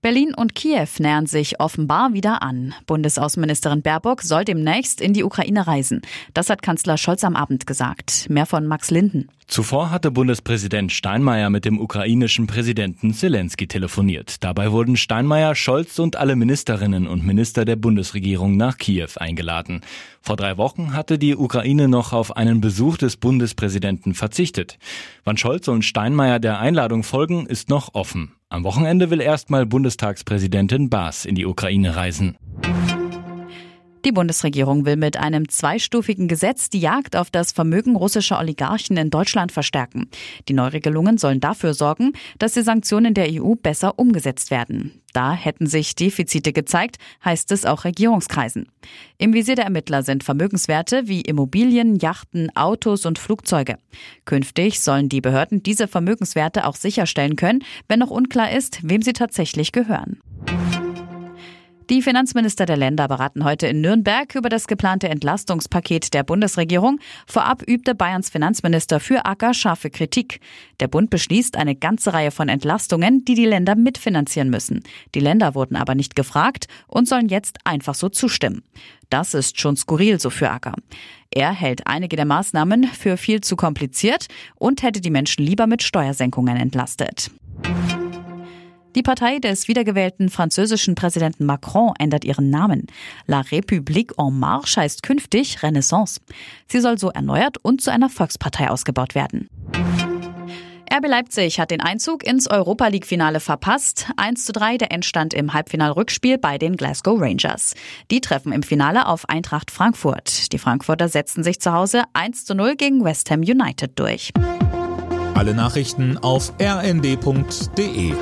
Berlin und Kiew nähern sich offenbar wieder an. Bundesaußenministerin Baerbock soll demnächst in die Ukraine reisen. Das hat Kanzler Scholz am Abend gesagt. Mehr von Max Linden. Zuvor hatte Bundespräsident Steinmeier mit dem ukrainischen Präsidenten Zelensky telefoniert. Dabei wurden Steinmeier, Scholz und alle Ministerinnen und Minister der Bundesregierung nach Kiew eingeladen. Vor drei Wochen hatte die Ukraine noch auf einen Besuch des Bundespräsidenten verzichtet. Wann Scholz und Steinmeier der Einladung folgen, ist noch offen. Am Wochenende will erstmal Bundestagspräsidentin Baas in die Ukraine reisen. Die Bundesregierung will mit einem zweistufigen Gesetz die Jagd auf das Vermögen russischer Oligarchen in Deutschland verstärken. Die Neuregelungen sollen dafür sorgen, dass die Sanktionen der EU besser umgesetzt werden. Da hätten sich Defizite gezeigt, heißt es auch Regierungskreisen. Im Visier der Ermittler sind Vermögenswerte wie Immobilien, Yachten, Autos und Flugzeuge. Künftig sollen die Behörden diese Vermögenswerte auch sicherstellen können, wenn noch unklar ist, wem sie tatsächlich gehören. Die Finanzminister der Länder beraten heute in Nürnberg über das geplante Entlastungspaket der Bundesregierung. Vorab übte Bayerns Finanzminister für Acker scharfe Kritik. Der Bund beschließt eine ganze Reihe von Entlastungen, die die Länder mitfinanzieren müssen. Die Länder wurden aber nicht gefragt und sollen jetzt einfach so zustimmen. Das ist schon skurril, so für Acker. Er hält einige der Maßnahmen für viel zu kompliziert und hätte die Menschen lieber mit Steuersenkungen entlastet. Die Partei des wiedergewählten französischen Präsidenten Macron ändert ihren Namen. La République en Marche heißt künftig Renaissance. Sie soll so erneuert und zu einer Volkspartei ausgebaut werden. RB Leipzig hat den Einzug ins Europa League-Finale verpasst. 1 zu 3 der Endstand im Halbfinalrückspiel bei den Glasgow Rangers. Die treffen im Finale auf Eintracht Frankfurt. Die Frankfurter setzten sich zu Hause 1 zu 0 gegen West Ham United durch. Alle Nachrichten auf rnd.de